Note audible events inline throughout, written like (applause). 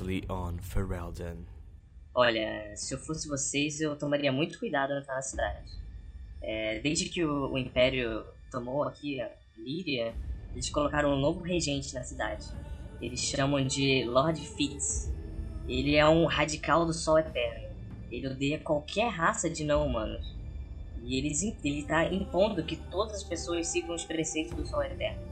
Previously on Ferelden. Olha, se eu fosse vocês, eu tomaria muito cuidado na na cidade. É, desde que o, o, Império tomou aqui a Líria, eles colocaram um novo regente na cidade. Eles chamam de Lord Fitz. Ele é um radical do Sol Eterno. Ele odeia qualquer raça de não-humanos. E eles, ele está impondo que todas as pessoas sigam os preceitos do Sol Eterno.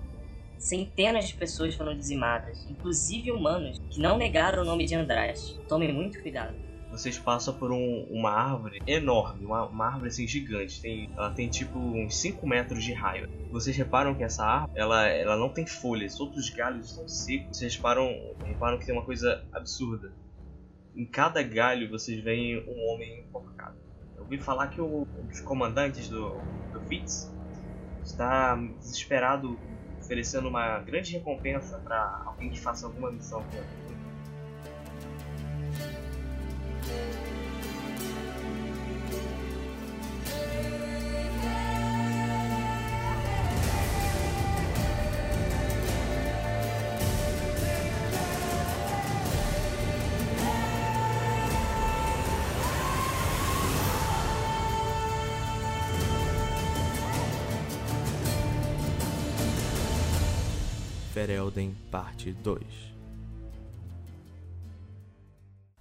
Centenas de pessoas foram dizimadas, inclusive humanos, que não negaram o nome de Andraste. Tomem muito cuidado. Vocês passam por um, uma árvore enorme, uma, uma, árvore assim gigante. Tem, ela tem tipo uns 5 metros de raio. Vocês reparam que essa árvore ela, ela não tem folhas, todos os galhos estão secos. Vocês reparam, reparam que tem uma coisa absurda. Em cada galho vocês veem um homem enforcado. Eu ouvi falar que o, um dos comandantes do, do Fitz está desesperado oferecendo uma grande recompensa para alguém que faça alguma missão com ele. Ferelden, parte 2.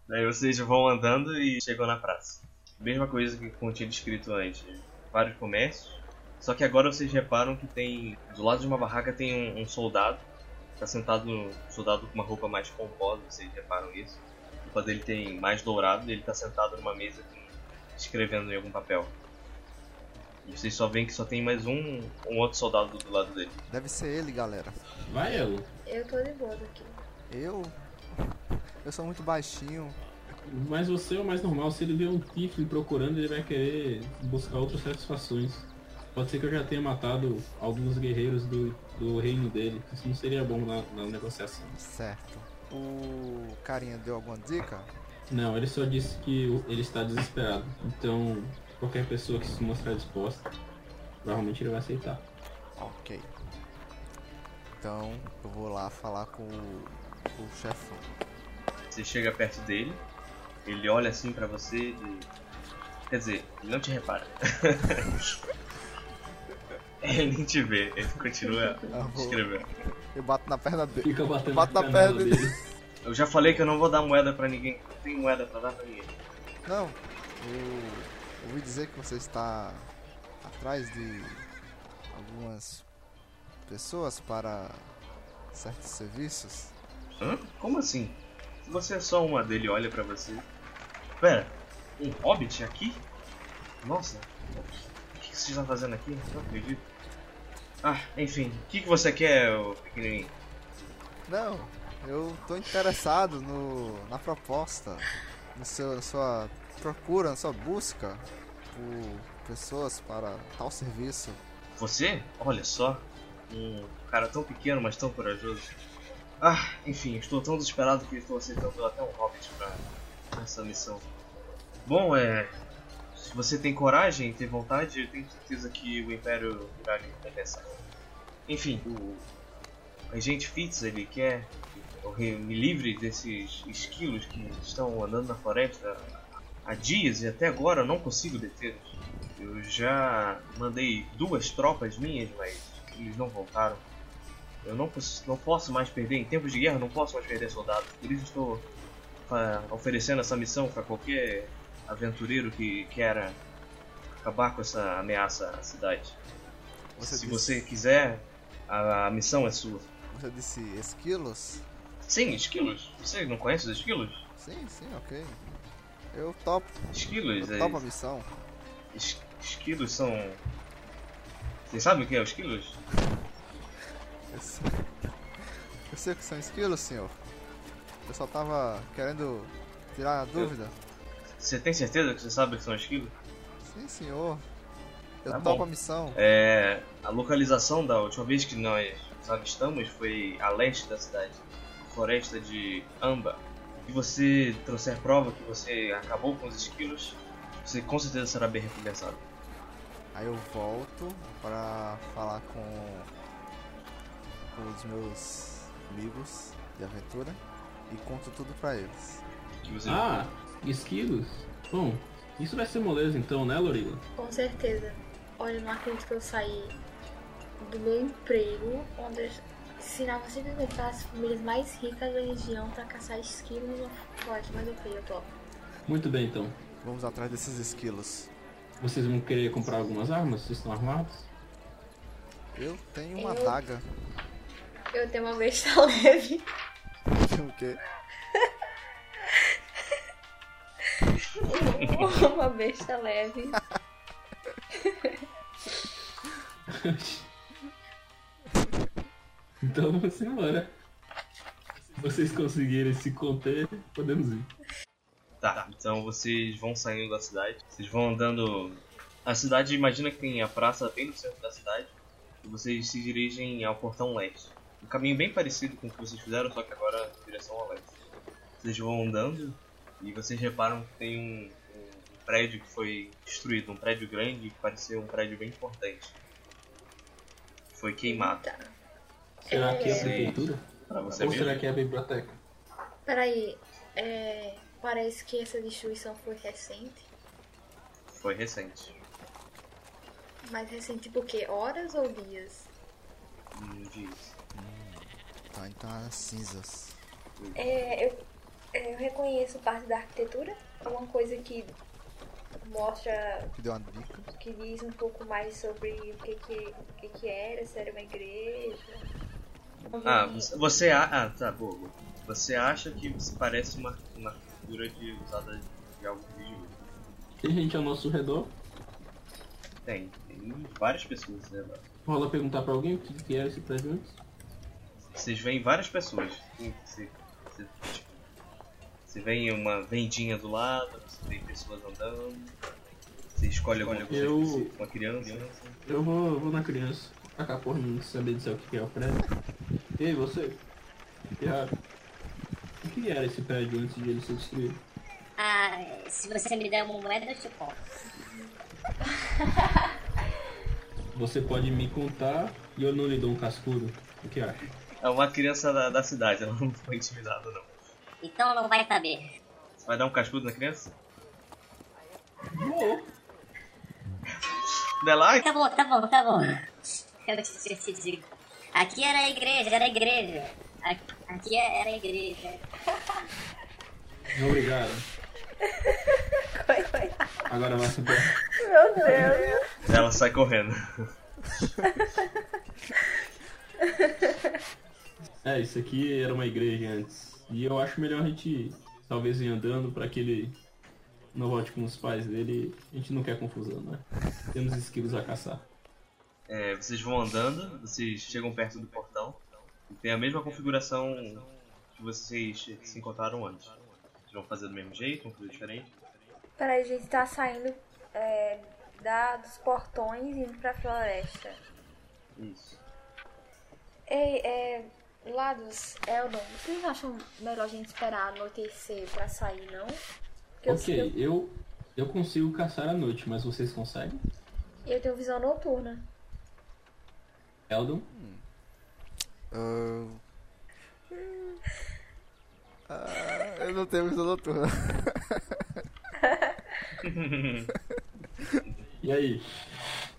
Daí vocês vão andando e chegam na praça. Mesma coisa que eu tinha descrito antes. Vários comércios. Só que agora vocês reparam que tem. Do lado de uma barraca tem um, um soldado. Está sentado. Um soldado com uma roupa mais pomposa, vocês reparam isso. A roupa dele tem mais dourado e ele está sentado numa mesa escrevendo em algum papel. E vocês só veem que só tem mais um, um outro soldado do lado dele. Deve ser ele, galera. Vai, Elo. Eu tô de boa aqui. Eu? Eu sou muito baixinho. Mas você é o mais normal. Se ele vê um Tiflin procurando, ele vai querer buscar outras satisfações. Pode ser que eu já tenha matado alguns guerreiros do, do reino dele. Isso não seria bom na, na negociação. Certo. O carinha deu alguma dica? Não, ele só disse que ele está desesperado. Então, qualquer pessoa que se mostrar disposta, provavelmente ele vai aceitar. Ok. Então eu vou lá falar com o, o chefão. Você chega perto dele, ele olha assim para você e. Quer dizer, ele não te repara. (laughs) ele nem te vê, ele continua escrevendo. Eu bato na perna dele. Fica batendo bato na, na perna dele. dele. Eu já falei que eu não vou dar moeda pra ninguém. Não tem moeda pra dar pra ninguém. Não, eu ouvi dizer que você está atrás de algumas pessoas para certos serviços. Hã? Como assim? Você é só uma dele, olha pra você. Pera, um hobbit aqui? Nossa, o que você está fazendo aqui? Não acredito. Ah, enfim, o que, que você quer, pequenininho? Não, eu tô interessado no, na proposta, no seu, na sua procura, na sua busca por pessoas para tal serviço. Você? Olha só, um cara tão pequeno, mas tão corajoso. Ah, enfim, estou tão desesperado que estou aceitando até um hobbit para essa missão. Bom, é. Se você tem coragem tem vontade, eu tenho certeza que o Império irá lhe compensar. Enfim, o Regente Fitz ele quer que eu me livre desses esquilos que estão andando na floresta há dias e até agora eu não consigo detê-los. Eu já mandei duas tropas minhas, mas eles não voltaram. Eu não, não posso mais perder, em tempos de guerra, não posso mais perder soldados. Por isso estou uh, oferecendo essa missão para qualquer aventureiro que queira acabar com essa ameaça à cidade. Você Se disse... você quiser, a, a, missão é sua. Você disse esquilos? Sim, esquilos. Você não conhece os esquilos? Sim, sim, ok. Eu topo. Esquilos? Eu é... topo a missão. Es esquilos são. Vocês sabem o que é os esquilos? Eu sei... Eu sei o que são esquilos, senhor. Eu só tava querendo tirar a dúvida. Você tem certeza que você sabe o que são esquilos? Sim, senhor. Eu Tá topo bom. a missão. É, a localização da última vez que nós nos avistamos foi a leste da cidade, floresta de Amba. Se você trouxer prova que você acabou com os esquilos, você com certeza será bem recompensado. Aí eu volto para falar com, com os meus amigos de aventura. e conto tudo pra eles. Ah, esquilos? Bom, isso vai ser moleza então, né, Lorila? Com certeza. Olha, eu não acredito que eu saí do meu emprego, onde eu ensinava simplesmente para as famílias mais ricas da região para caçar esquilos numa floresta. Mas ok, eu topo. Muito bem então. Vamos atrás desses esquilos. Vocês vão querer comprar algumas armas? Vocês estão armados? Eu tenho uma Eu- adaga. Eu tenho uma besta (laughs) leve. o quê? (laughs) uma besta leve. (laughs) então (laughs) vamos embora. Se vocês conseguirem se conter, podemos ir. Tá, então vocês vão saindo da cidade. Vocês vão andando. A cidade, imagina que tem a praça bem no centro da cidade. E vocês se dirigem ao portão leste. Um caminho bem parecido com o que vocês fizeram, só que agora em direção ao leste. Vocês vão andando e vocês reparam que tem um, um- um prédio que foi destruído. Um prédio grande que parecia um prédio bem importante. Foi queimado. Será que é a É. prefeitura? Pra você Ou mesmo. será que é a biblioteca? Peraí, é, parece que essa destruição foi recente. Foi recente. Mas recente o quê? Horas ou dias? Um dias. Tá, então as cinzas. É, eu, é, eu reconheço parte da arquitetura. Alguma coisa que mostra, Que deu uma dica. que diz um pouco mais sobre o que que, o que, que era, se era uma igreja. Ah, você- você a... ah, tá, boa, boa. Você acha que parece uma, uma arquitetura de, usada de algo religioso. Tem gente ao nosso redor. Tem, tem várias pessoas, né? Rola perguntar pra alguém o que, que era esse prédio antes. Vocês veem várias pessoas. Você, você, tipo, você vê uma vendinha do lado, você vê pessoas andando. Você escolhe alguma coisa Eu- uma criança. Eu vou, eu vou na criança. Tacar porra, não saber dizer o que é o prédio. Ei, você? Tiago. O que era esse prédio antes de ele ser destruído? Ah, se você me der uma moeda, eu te conto. Você pode me contar e eu não lhe dou um cascudo. O que acha? É uma criança da, da cidade, ela não foi intimidada não. Então não vai saber. Você vai dar um cascudo na criança? Vou. Dela, Tá bom, tá bom, tá bom. Eu te, te digo. Aqui era a igreja, era a igreja. Aqui, aqui era a igreja. Obrigado. Foi, foi. Agora vai embora. Meu Deus. ela sai correndo. É, isso aqui era uma igreja antes. E eu acho melhor a gente talvez ir andando pra que ele não volte com os pais dele. A gente não quer confusão, né? Temos esquilos a caçar. É, vocês vão andando, vocês chegam perto do portão e tem a mesma configuração que vocês se encontraram antes. Vocês vão fazer do mesmo jeito, uma coisa diferente? Peraí, a gente tá saindo é, da, dos portões e indo pra floresta. Isso. Ei, é. Lados, Eldon, vocês acham melhor a gente esperar anoitecer pra sair, não? Porque Ok, eu, eu, eu consigo caçar à noite, mas vocês conseguem? eu, eu tenho visão noturna. Eldon? Ah, ah, eu não tenho visão noturna. (laughs) E aí?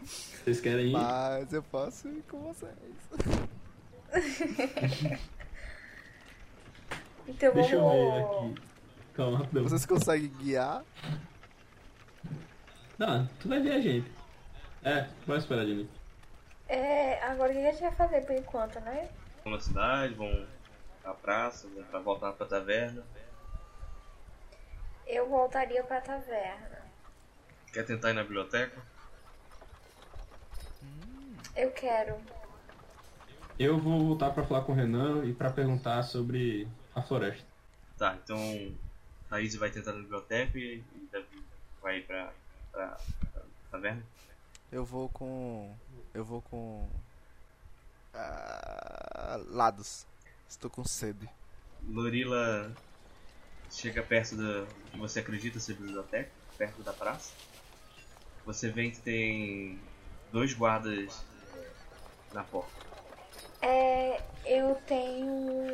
Vocês querem ir? Mas eu posso ir com vocês. (laughs) Então Deixa eu vamos. ver aqui. Calma, rapidão. Vocês conseguem guiar? Não, tu vai ver a gente. É, vai esperar de mim. É, agora o que a gente vai fazer por enquanto, né? Vão na cidade, vão à praça, vão pra voltar pra taverna. Eu voltaria pra taverna. Quer tentar ir na biblioteca? Eu quero. Eu vou voltar pra falar com o Renan e pra perguntar sobre a floresta. Tá, então a Izzy vai tentar na biblioteca e Davi vai pra, pra, pra taverna. Eu vou com. Eu vou com. ah, lados. Estou com sede. Lorila chega perto que você acredita ser biblioteca, perto da praça. Você vê que tem dois guardas na porta. É, eu tenho.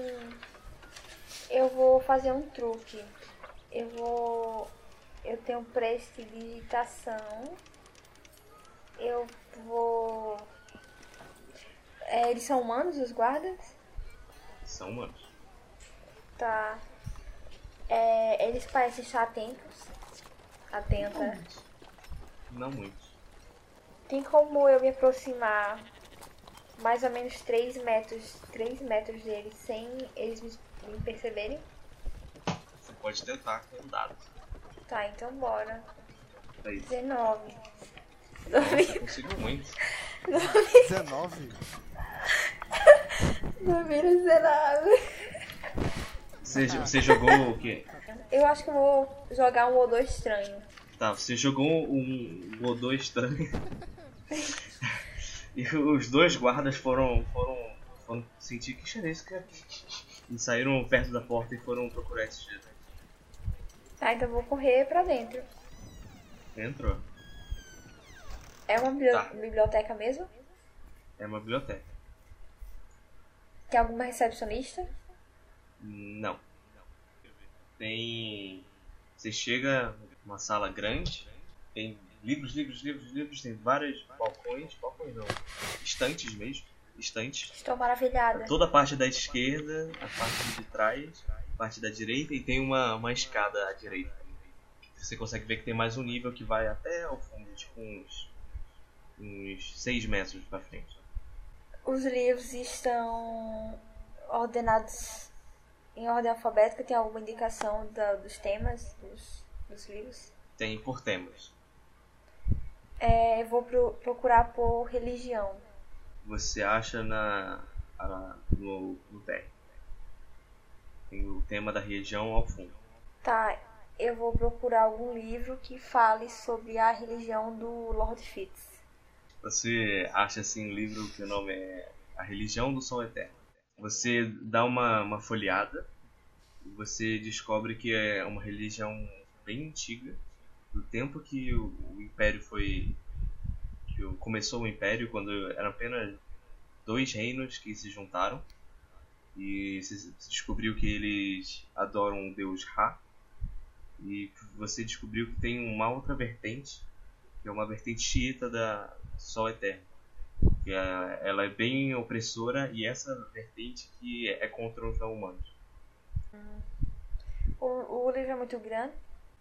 Eu vou fazer um truque. Eu vou. Eu tenho prestidigitação. Eu vou. É, eles são humanos, os guardas? São humanos. Tá. É, eles parecem estar atentos. Atenta. Não muito. Tem como eu me aproximar mais ou menos 3 metros, 3 metros deles sem eles me, me perceberem? Você pode tentar com um dado. Tá, então bora. Aí. 19. (laughs) Você conseguiu muito. 19? Número 19. Você, você jogou o quê? Eu acho que eu vou jogar um odor estranho. Tá, você jogou um Godô estranho. (laughs) e os dois guardas foram, foram, foram sentir que cheiro é esse, cara? E saíram perto da porta e foram procurar esse cheiro. Tá, então vou correr pra dentro. Entrou. É uma bibli- Tá. biblioteca mesmo? É uma biblioteca. Tem alguma recepcionista? Não. Tem. Você chega numa sala grande, tem livros, livros, livros, livros, tem vários balcões, balcões não, estantes mesmo, estantes. Estou maravilhada. Toda a parte da esquerda, a parte de trás, a parte da direita e tem uma, uma escada à direita. Você consegue ver que tem mais um nível que vai até ao fundo, tipo uns, uns 6 metros pra frente. Os livros estão ordenados em ordem alfabética. Tem alguma indicação da- dos temas dos, dos livros? Tem por temas. É, eu vou pro- procurar por religião. Você acha na, a- no, no. Tem o tema da região ao fundo. Tá, eu vou procurar algum livro que fale sobre a religião do Lord Fitz. Você acha assim um livro que o nome é A Religião do Sol Eterno. Você dá uma, uma folheada e você descobre que é uma religião bem antiga, do tempo que o, o Império foi. que começou o Império, quando eram apenas dois reinos que se juntaram. E você você descobriu que eles adoram o deus Ra. E você descobriu que tem uma outra vertente, que é uma vertente xiita da Sol Eterno. Que é, ela é bem opressora e essa vertente que é contra os não humanos. O, o livro é muito grande,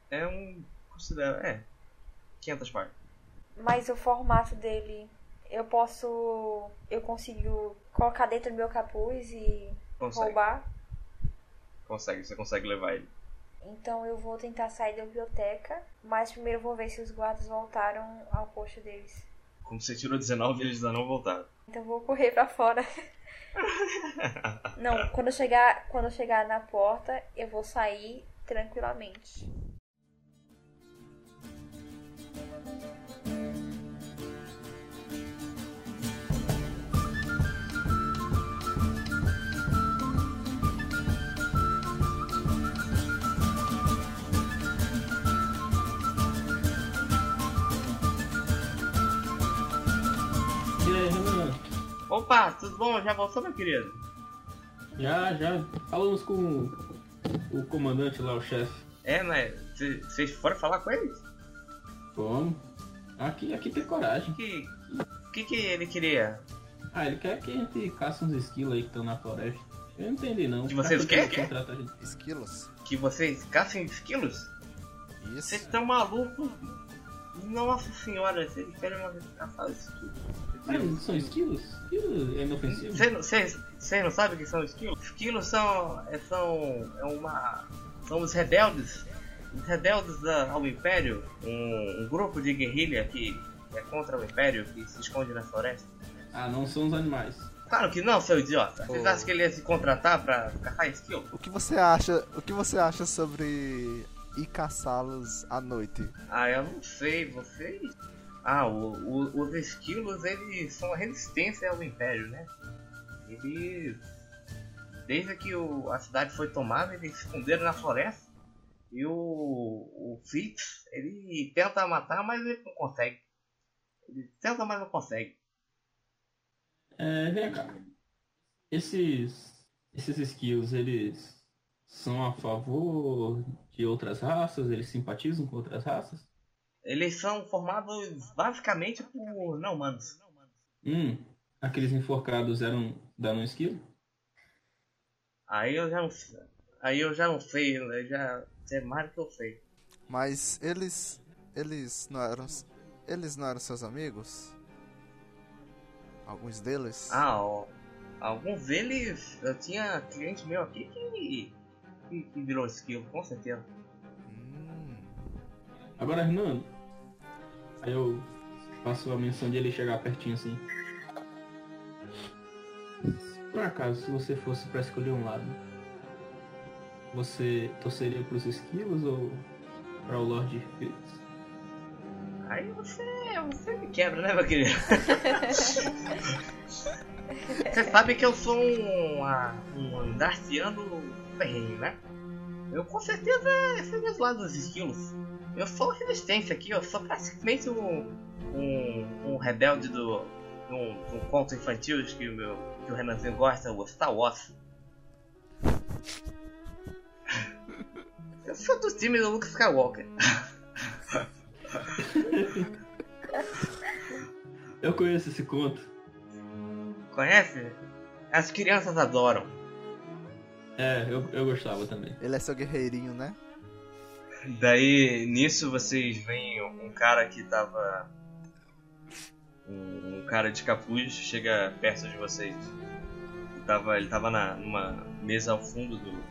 É um. Considera. é. 500 páginas. mas o formato dele eu posso. Eu consigo colocar dentro do meu capuz e Consegue. roubar. Consegue, você consegue levar ele. Então eu vou tentar sair da biblioteca, mas primeiro eu vou ver se os guardas voltaram ao posto deles. Como você tirou 19, eles ainda não voltaram. Então vou correr pra fora. (laughs) Não, quando eu chegar, quando eu chegar na porta, eu vou sair tranquilamente. Opa, tudo bom? Já voltou, meu querido? Já, já falamos com o, comandante lá, o chefe. É, mas cê- vocês foram falar com eles? Como? Aqui, aqui tem coragem. Que, que que ele queria? Ah, ele quer que a gente caça uns esquilos aí que estão na floresta. Eu não entendi não. Que vocês Pra que ele? Esquilos? Que vocês caçem esquilos? Isso. Vocês estão malucos? Nossa senhora, vocês querem uma caçar esquilos? Não são esquilos? Esquilo é inofensivo? Vocês não sabem o que são esquilos? Esquilos são. é- são. é uma. são os rebeldes. Os rebeldes da- ao Império. Um, um grupo de guerrilha que é contra o Império, que se esconde na floresta. Ah, não são os animais. Claro que não, seu idiota. Vocês Oh. acham que ele ia se contratar pra caçar esquilo? O que você acha? O que você acha sobre ir caçá-los à noite? Ah, eu não sei, vocês. Ah, o, o- os esquilos, eles são a resistência ao Império, né? Eles. Desde que o- a cidade foi tomada, eles se esconderam na floresta. E o, o Fitz, ele tenta matar, mas ele não consegue. Ele tenta, mas não consegue. É, vem cá. Esses, esses esquilos, eles são a favor de outras raças? Eles simpatizam com outras raças? Eles são formados basicamente por não humanos. Hum, aqueles enforcados eram da não esquilo? Aí eu já não sei. Aí eu já não sei, eu já é mais do que eu sei. Mas eles. Eles não eram. Eles não eram seus amigos? Alguns deles? Ah, ó, alguns deles eu tinha cliente meu aqui que, que, que virou esquilo, com certeza. Agora, Hernando. Aí eu faço a menção de ele chegar pertinho assim. Por acaso, se você fosse pra escolher um lado, você torceria pros esquilos ou para o Lord Felix? Aí você, você me quebra, né, meu querido? (laughs) você sabe que eu sou um, ah, um Darciano ferrenho, né? Eu com certeza seria os lados dos esquilos. Eu sou resistência aqui, eu sou praticamente um, um, um rebelde do, de um, um conto infantil que o, meu, que o Renanzinho gosta, o Star Wars. Eu sou do time do Luke Skywalker. Eu conheço esse conto. Conhece? As crianças adoram. É, eu, eu gostava também. ele é seu guerreirinho, né? Daí, nisso, vocês veem um cara que tava. Um, cara de capuz chega perto de vocês. Ele tava, ele tava na, numa mesa ao fundo do,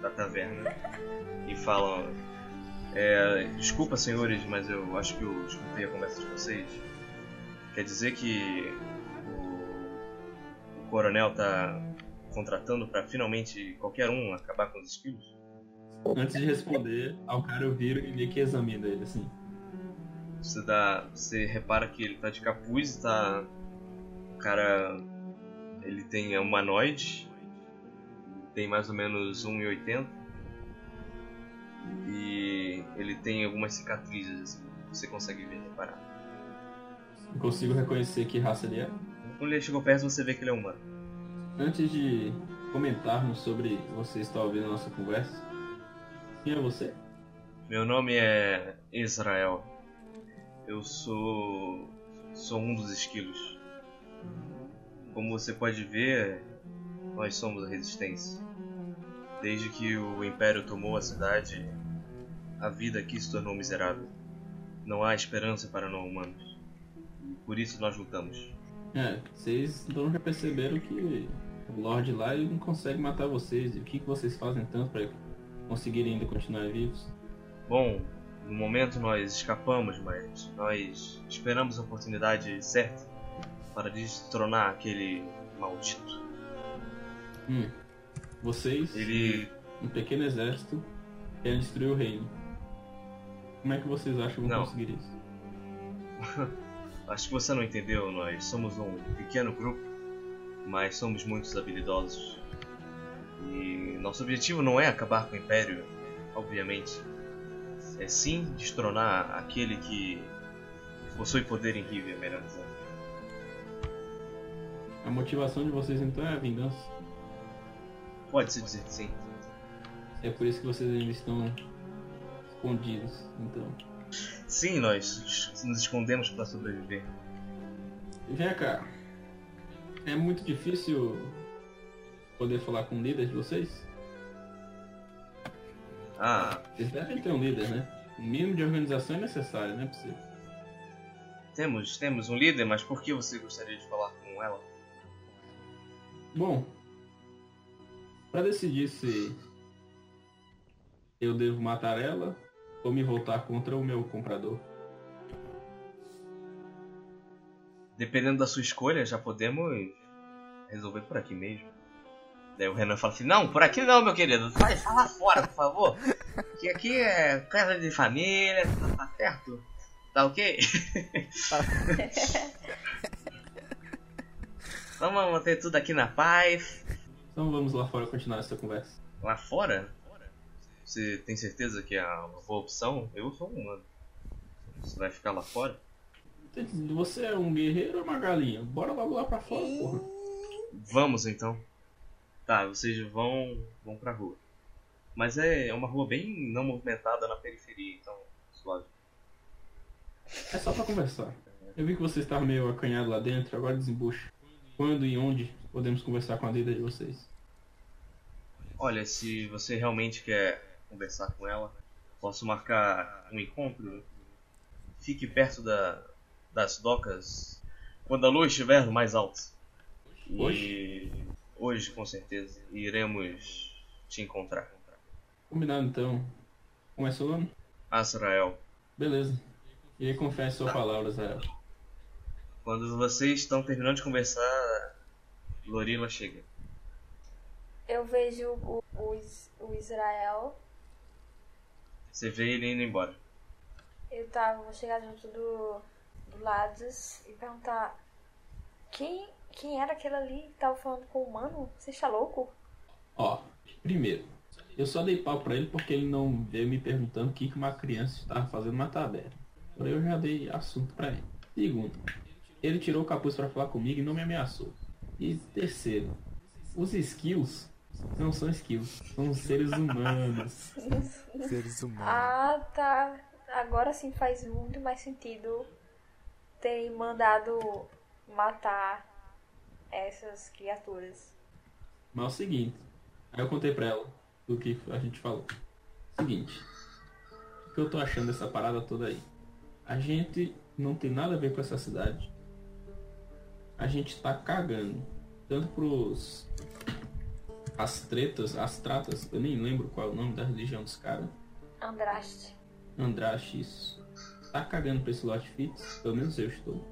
da taverna. E falam: é, Desculpa, senhores, mas eu acho que eu escutei a conversa de vocês. Quer dizer que o, o coronel tá contratando pra finalmente qualquer um acabar com os esquilos? Antes de responder, ao cara eu viro e meio que examino ele assim. Você dá. Você repara que ele tá de capuz, tá. O cara. Ele tem é humanoide. Tem mais ou menos 1,80. E ele tem algumas cicatrizes, assim. Você consegue ver, reparar. Eu consigo reconhecer que raça ele é. Quando ele chegou perto, você vê que ele é humano. Antes de comentarmos sobre você estar ouvindo a nossa conversa, quem é você? Meu nome é Israel. Eu sou. sou um dos esquilos. Como você pode ver, nós somos a resistência. Desde que o Império tomou a cidade, a vida aqui se tornou miserável. Não há esperança para não humanos. Por isso nós lutamos. É, vocês então já perceberam que o Lorde lá não consegue matar vocês. E o que, que vocês fazem tanto para conseguirem ainda continuar vivos? Bom, no momento nós escapamos, mas nós esperamos a oportunidade certa para destronar aquele maldito. Hum. Vocês, Ele um pequeno exército, querem destruir o reino. Como é que vocês acham que vão Não. conseguir isso? (laughs) Acho que você não entendeu, nós somos um pequeno grupo, mas somos muitos habilidosos. E nosso objetivo não é acabar com o Império, obviamente. É sim destronar aquele que possui poder em Rivia, melhor dizendo. A motivação de vocês então é a vingança. Pode-se dizer que sim. É por isso que vocês ainda estão escondidos, então. Sim, nós nos escondemos para sobreviver. Vem cá. É muito difícil poder falar com o líder de vocês? Ah, Vocês devem ter um líder, né? O mínimo de organização é necessário, não é possível. temos, temos um líder, mas por que você gostaria de falar com ela? Bom, para decidir se eu devo matar ela ou me voltar contra o meu comprador. Dependendo da sua escolha, já podemos resolver por aqui mesmo. Daí o Renan fala assim: Não, por aqui não, meu querido. Vai, sai lá fora, por favor. Que aqui é casa de família, tá, tá certo? Tá ok? (laughs) Vamos manter tudo aqui na paz. Então vamos lá fora continuar essa conversa. Lá fora? Você tem certeza que é uma boa opção? Eu sou um humano. Você vai ficar lá fora? Você é um guerreiro ou uma galinha? Bora logo lá pra fora, porra. Vamos então. Tá, vocês vão vão pra rua. Mas é uma rua bem não movimentada na periferia, então suave. É só pra conversar. Eu vi que você estava meio acanhado lá dentro, agora desembucha. Quando e onde podemos conversar com a líder de vocês? Olha, se você realmente quer conversar com ela, posso marcar um encontro. Fique perto da, das docas quando a lua estiver mais alto. E Hoje? com certeza, iremos te encontrar. Combinado então. Como é seu nome? Azrael, Beleza. E aí confesse sua palavra, Israel. quando vocês estão terminando de conversar, Lorila chega. Eu vejo o, o, o Israel. Você vê ele indo embora. Eu tava, vou chegar junto do, do Lados e perguntar quem, quem era aquele ali que tava falando com o humano? Você está louco? Ó, primeiro, eu só dei pau pra ele porque ele não veio me perguntando o que que uma criança estava fazendo na taberna. Porém, eu já dei assunto pra ele. Segundo, ele tirou o capuz pra falar comigo e não me ameaçou. E terceiro, os skills não são skills, são seres humanos. (laughs) Seres humanos. Ah, tá. Agora sim faz muito mais sentido ter mandado matar essas criaturas. Mas é o seguinte, aí eu contei pra ela do que a gente falou. Seguinte, o que eu tô achando dessa parada toda aí? A gente não tem nada a ver com essa cidade. A gente tá cagando. Tanto pros. As tretas, as tratas, eu nem lembro qual é o nome da religião dos caras. Andraste. Andraste, isso. Tá cagando pra esse lot fits, pelo menos eu estou.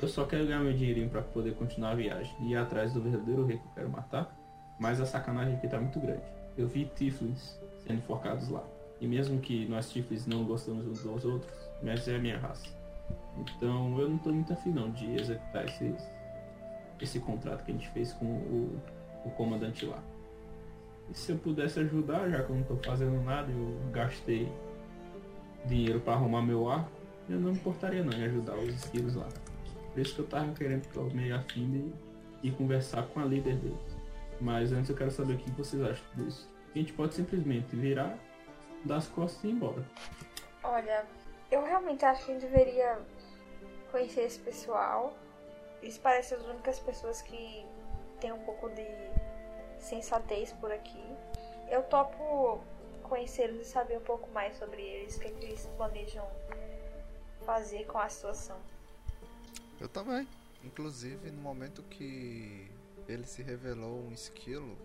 Eu só quero ganhar meu dinheirinho pra poder continuar a viagem e ir atrás do verdadeiro rei que eu quero matar. Mas a sacanagem aqui tá muito grande. Eu vi Tiflins sendo enforcados lá. E mesmo que nós Tiflins não gostamos uns dos outros, mas é a minha raça. Então eu não tô muito afim não de executar esse, esse contrato que a gente fez com o, o comandante lá. E se eu pudesse ajudar, já que eu não tô fazendo nada, eu gastei dinheiro pra arrumar meu arco, eu não me importaria não em ajudar os esquilos lá. Por isso que eu tava querendo, tô meio afim de ir conversar com a líder deles. Mas antes eu quero saber o que vocês acham disso. A gente pode simplesmente virar, dar as costas e ir embora. Olha, eu realmente acho que gente deveria conhecer esse pessoal. Eles parecem as únicas pessoas que têm um pouco de sensatez por aqui. Eu topo conhecê-los e saber um pouco mais sobre eles, o que, é que eles planejam fazer com a situação. Eu também. Inclusive, no momento que ele se revelou um esquilo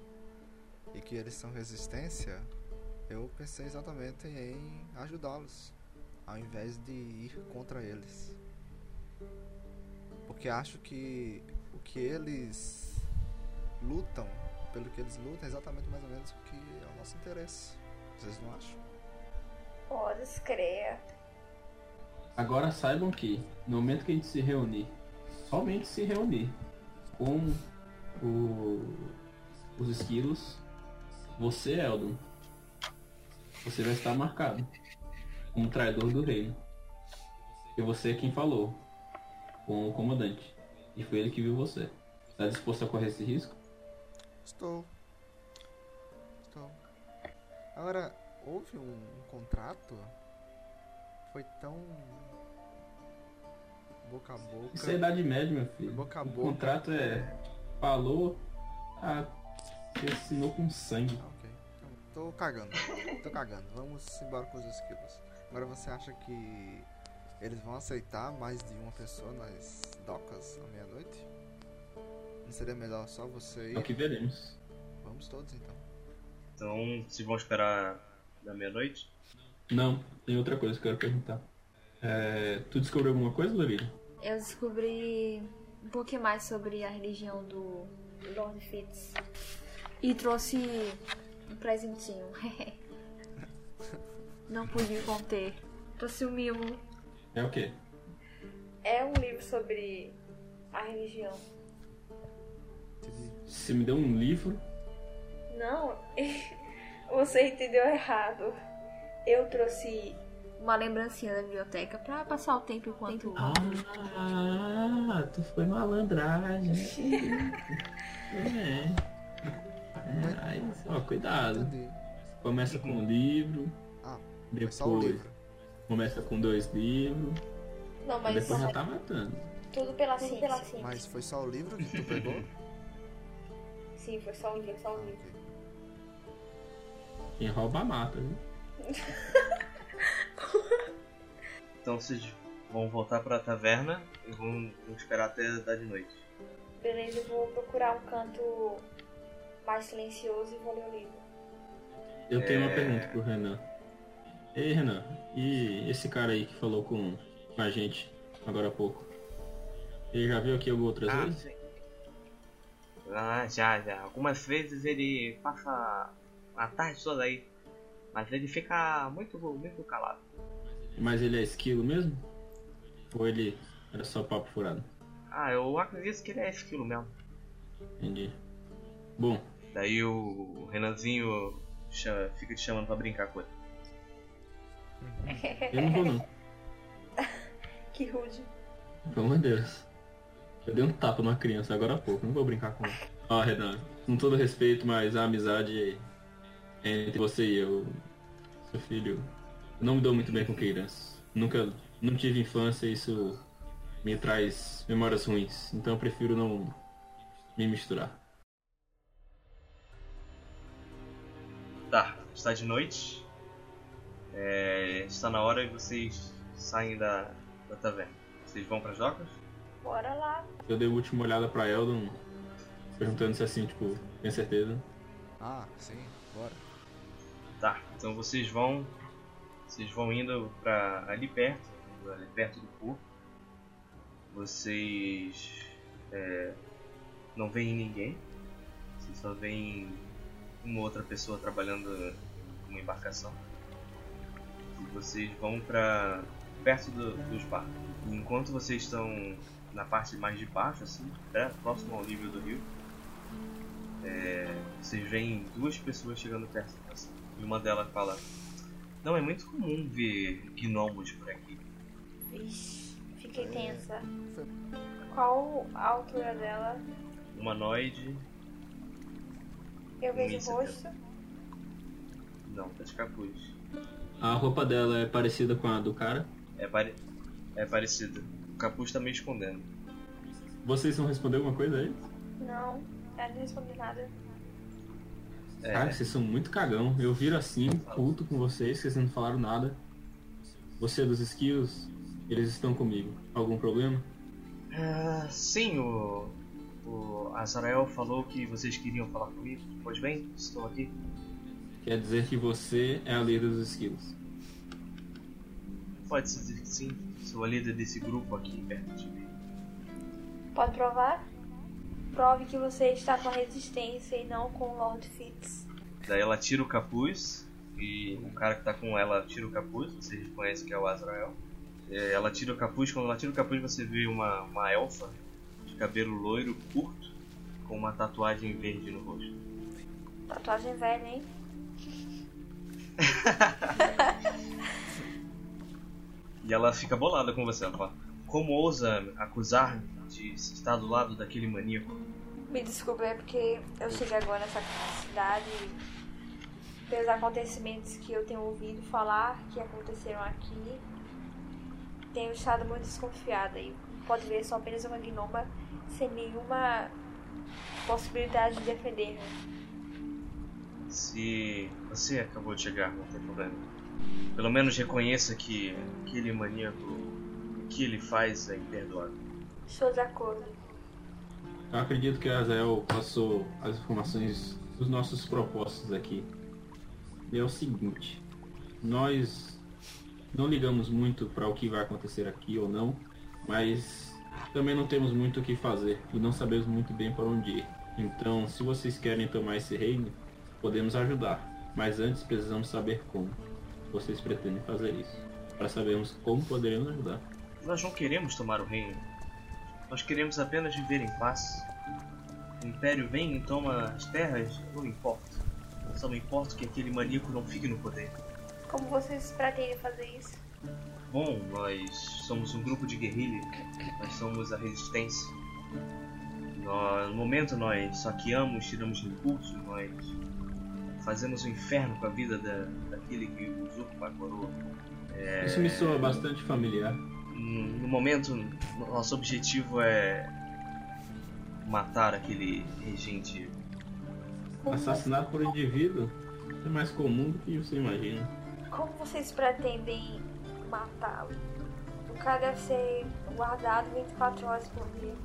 e que eles são resistência, eu pensei exatamente em ajudá-los, ao invés de ir contra eles. Porque acho que o que eles lutam, pelo que eles lutam, é exatamente mais ou menos o que é o nosso interesse. Vocês não acham? Pode crer. Agora saibam que, no momento que a gente se reunir, somente se reunir com o- os esquilos, você, Eldon, você vai estar marcado como traidor do reino. E você é quem falou com o comandante. E foi ele que viu você. Está disposto a correr esse risco? Estou. Estou. Agora, houve um contrato? Foi tão. boca a boca. Isso é idade média, meu filho. Boca a o boca. contrato é. Falou. Ah, você assinou com sangue. Ah, ok. Então, tô cagando. tô cagando. Vamos embora com os esquilos. Agora você acha que eles vão aceitar mais de uma pessoa nas docas à meia-noite? Não seria melhor só você É o ir? que veremos. Vamos todos então. Então, se vão esperar da meia-noite? Não, tem outra coisa que eu quero perguntar. É, tu descobriu alguma coisa, Lorena? Eu descobri um pouquinho mais sobre a religião do Lord Fitz. E trouxe um presentinho. (laughs) Não pude conter. Trouxe um mimo. É o quê? É um livro sobre a religião. Você me deu um livro. Não, (laughs) você entendeu errado. Eu trouxe uma lembrancinha da biblioteca pra passar o tempo enquanto. Ah, tu foi malandragem. é. é. Aí, ó, cuidado. Começa com um livro, Ah, o depois livro. começa com dois livros, Não, mas depois já tá matando. tudo pela ciência. Mas foi só o livro que tu pegou? Sim, foi só um livro, só um livro. Quem rouba mata, viu? Então vocês vão voltar pra taverna e vão, vão esperar até dar de noite. Beleza, eu vou procurar um canto mais silencioso e vou ler o livro. Eu tenho uma É. pergunta pro Renan. Ei, Renan, e esse cara aí que falou com com a gente agora há pouco? Ele já veio aqui algumas outras vezes? sim. Ah, já, já. Algumas vezes ele passa a tarde toda aí. Mas ele fica muito, muito calado. Mas ele é esquilo mesmo? Ou ele era só papo furado? Ah, eu acredito que ele é esquilo mesmo. Entendi. Bom, Daí o Renanzinho cha- fica te chamando pra brincar com ele. eu não vou não. (laughs) Que rude. Pelo amor de Deus. Eu dei um tapa numa criança agora há pouco, não vou brincar com ela. Ó, Renan, com todo respeito, mas a amizade entre você e eu, seu filho, eu não me dou muito bem com crianças. Nunca, não tive infância e isso me traz memórias ruins. Então eu prefiro não me misturar. Tá, está de noite. É, está na hora e vocês saem da, da taverna. Vocês vão para as docas? Bora lá. Eu dei a última olhada pra Eldon, perguntando se assim, tipo, tem certeza. Ah, sim, bora. Tá, então vocês vão. Vocês vão indo pra ali perto, ali perto do porto. Vocês é, não veem ninguém. Vocês só veem uma outra pessoa trabalhando numa embarcação. E vocês vão pra perto do, dos barcos. Enquanto vocês estão na parte mais de baixo, assim, próximo ao nível do rio, é, vocês veem duas pessoas chegando perto de. E uma delas fala: Não é muito comum ver gnomos por aqui. Ixi, fiquei tensa. Qual a altura dela? Humanoide, Eu vejo o rosto. não, tá de capuz. A roupa dela é parecida com a do cara. É, pare... é parecido. O capuz tá me escondendo. Vocês vão responder alguma coisa aí? Não, ela não respondeu nada. É, Cara, vocês são muito cagão. Eu viro assim, puto com vocês, que vocês não falaram nada. Você dos skills, eles estão comigo. Algum problema? Ah, sim, o, o Azrael falou que vocês queriam falar comigo. Pois bem, estou aqui. Quer dizer que você é a líder dos skills. Pode-se dizer que sim. Sou a líder desse grupo aqui perto de mim. Pode provar? Prove que você está com a resistência e não com o Lord Fitz. Daí ela tira o capuz e o cara que tá com ela tira o capuz, você reconhece que é o Azrael. É, Ela tira o capuz, quando ela tira o capuz você vê uma, uma elfa de cabelo loiro curto com uma tatuagem verde no rosto. Tatuagem velha, hein? (laughs) E ela fica bolada com você, ela fala, como ousa acusar de estar do lado daquele maníaco? Me desculpe, é porque eu cheguei agora nessa cidade e pelos acontecimentos que eu tenho ouvido falar que aconteceram aqui, tenho estado muito desconfiada e pode ver sou apenas uma gnoma sem nenhuma possibilidade de defender-me. Se você acabou de chegar, não tem problema. Pelo menos reconheça que aquele maníaco, o que ele faz é imperdoável. Estou de acordo. Eu acredito que a Azael passou as informações dos nossos propósitos aqui. E é o seguinte: nós não ligamos muito para o que vai acontecer aqui ou não, mas também não temos muito o que fazer e não sabemos muito bem para onde ir. Então, se vocês querem tomar esse reino, podemos ajudar, mas antes precisamos saber como vocês pretendem fazer isso, para sabermos como poderemos ajudar. Nós não queremos tomar o reino. Nós queremos apenas viver em paz. O Império vem e toma as terras, não importa. Só não importa que aquele maníaco não fique no poder. Como vocês pretendem fazer isso? Bom, nós somos um grupo de guerrilha. Nós somos a resistência. Nós- no momento nós saqueamos, tiramos recursos, nós fazemos um inferno com a vida da, daquele que usurpa a coroa. É, Isso me soa bastante familiar. No momento, nosso objetivo é matar aquele regente. Assassinato por indivíduo é mais comum do que você imagina. Como vocês pretendem matá-lo? O cara deve ser guardado 24 horas por dia.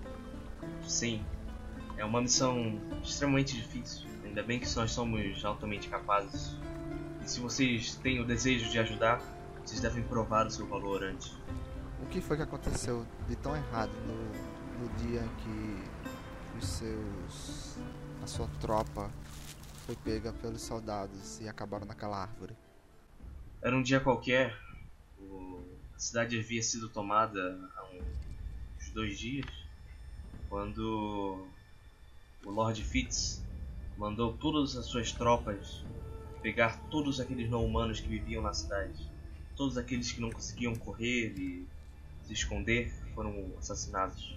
Sim, é uma missão extremamente difícil. Ainda bem que nós somos altamente capazes. E se vocês têm o desejo de ajudar, vocês devem provar o seu valor antes. O que foi que aconteceu de tão errado no, no dia em que os seus. a sua tropa foi pega pelos soldados e acabaram naquela árvore? Era um dia qualquer, o- a cidade havia sido tomada há uns dois dias, quando o Lord Fitz mandou todas as suas tropas pegar todos aqueles não-humanos que viviam na cidade. Todos aqueles que não conseguiam correr e se esconder foram assassinados.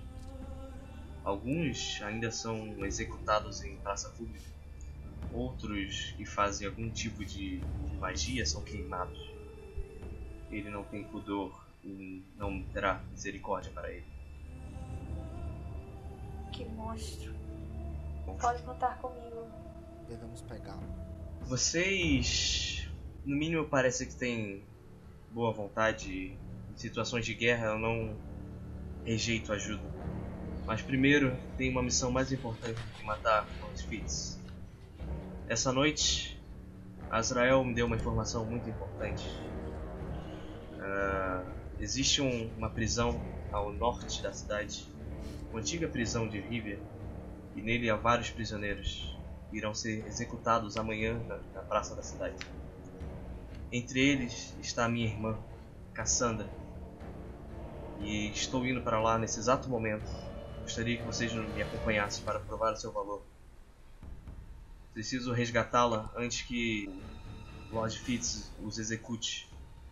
Alguns ainda são executados em praça pública. Outros que fazem algum tipo de magia são queimados. Ele não tem pudor e não terá misericórdia para ele. Que monstro. Pode contar comigo. Devemos pegá-lo. Vocês, no mínimo, parece que têm boa vontade. Situações de guerra, eu não rejeito ajuda. Mas primeiro, tem uma missão mais importante que matar os Fitz. Essa noite, Azrael me deu uma informação muito importante. Ah, existe um- uma prisão ao norte da cidade, uma antiga prisão de Rivia, e nele há vários prisioneiros irão ser executados amanhã na, na praça da cidade. Entre eles está a minha irmã, Cassandra. E estou indo para lá nesse exato momento. Gostaria que vocês me acompanhassem para provar o seu valor. Preciso resgatá-la antes que Lord Fitz os execute.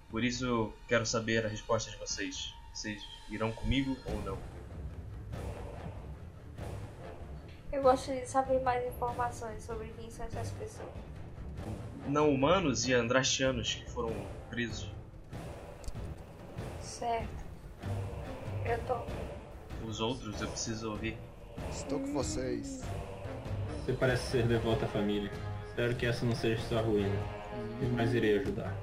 Por isso quero saber a resposta de vocês. Vocês irão comigo ou não? Eu gostaria de saber mais informações sobre quem são essas pessoas. Não humanos e andrastianos que foram presos. Certo. Eu tô. Os outros eu preciso ouvir. Estou com vocês. Você parece ser devoto à família. Espero que essa não seja sua ruína. Mas irei ajudar.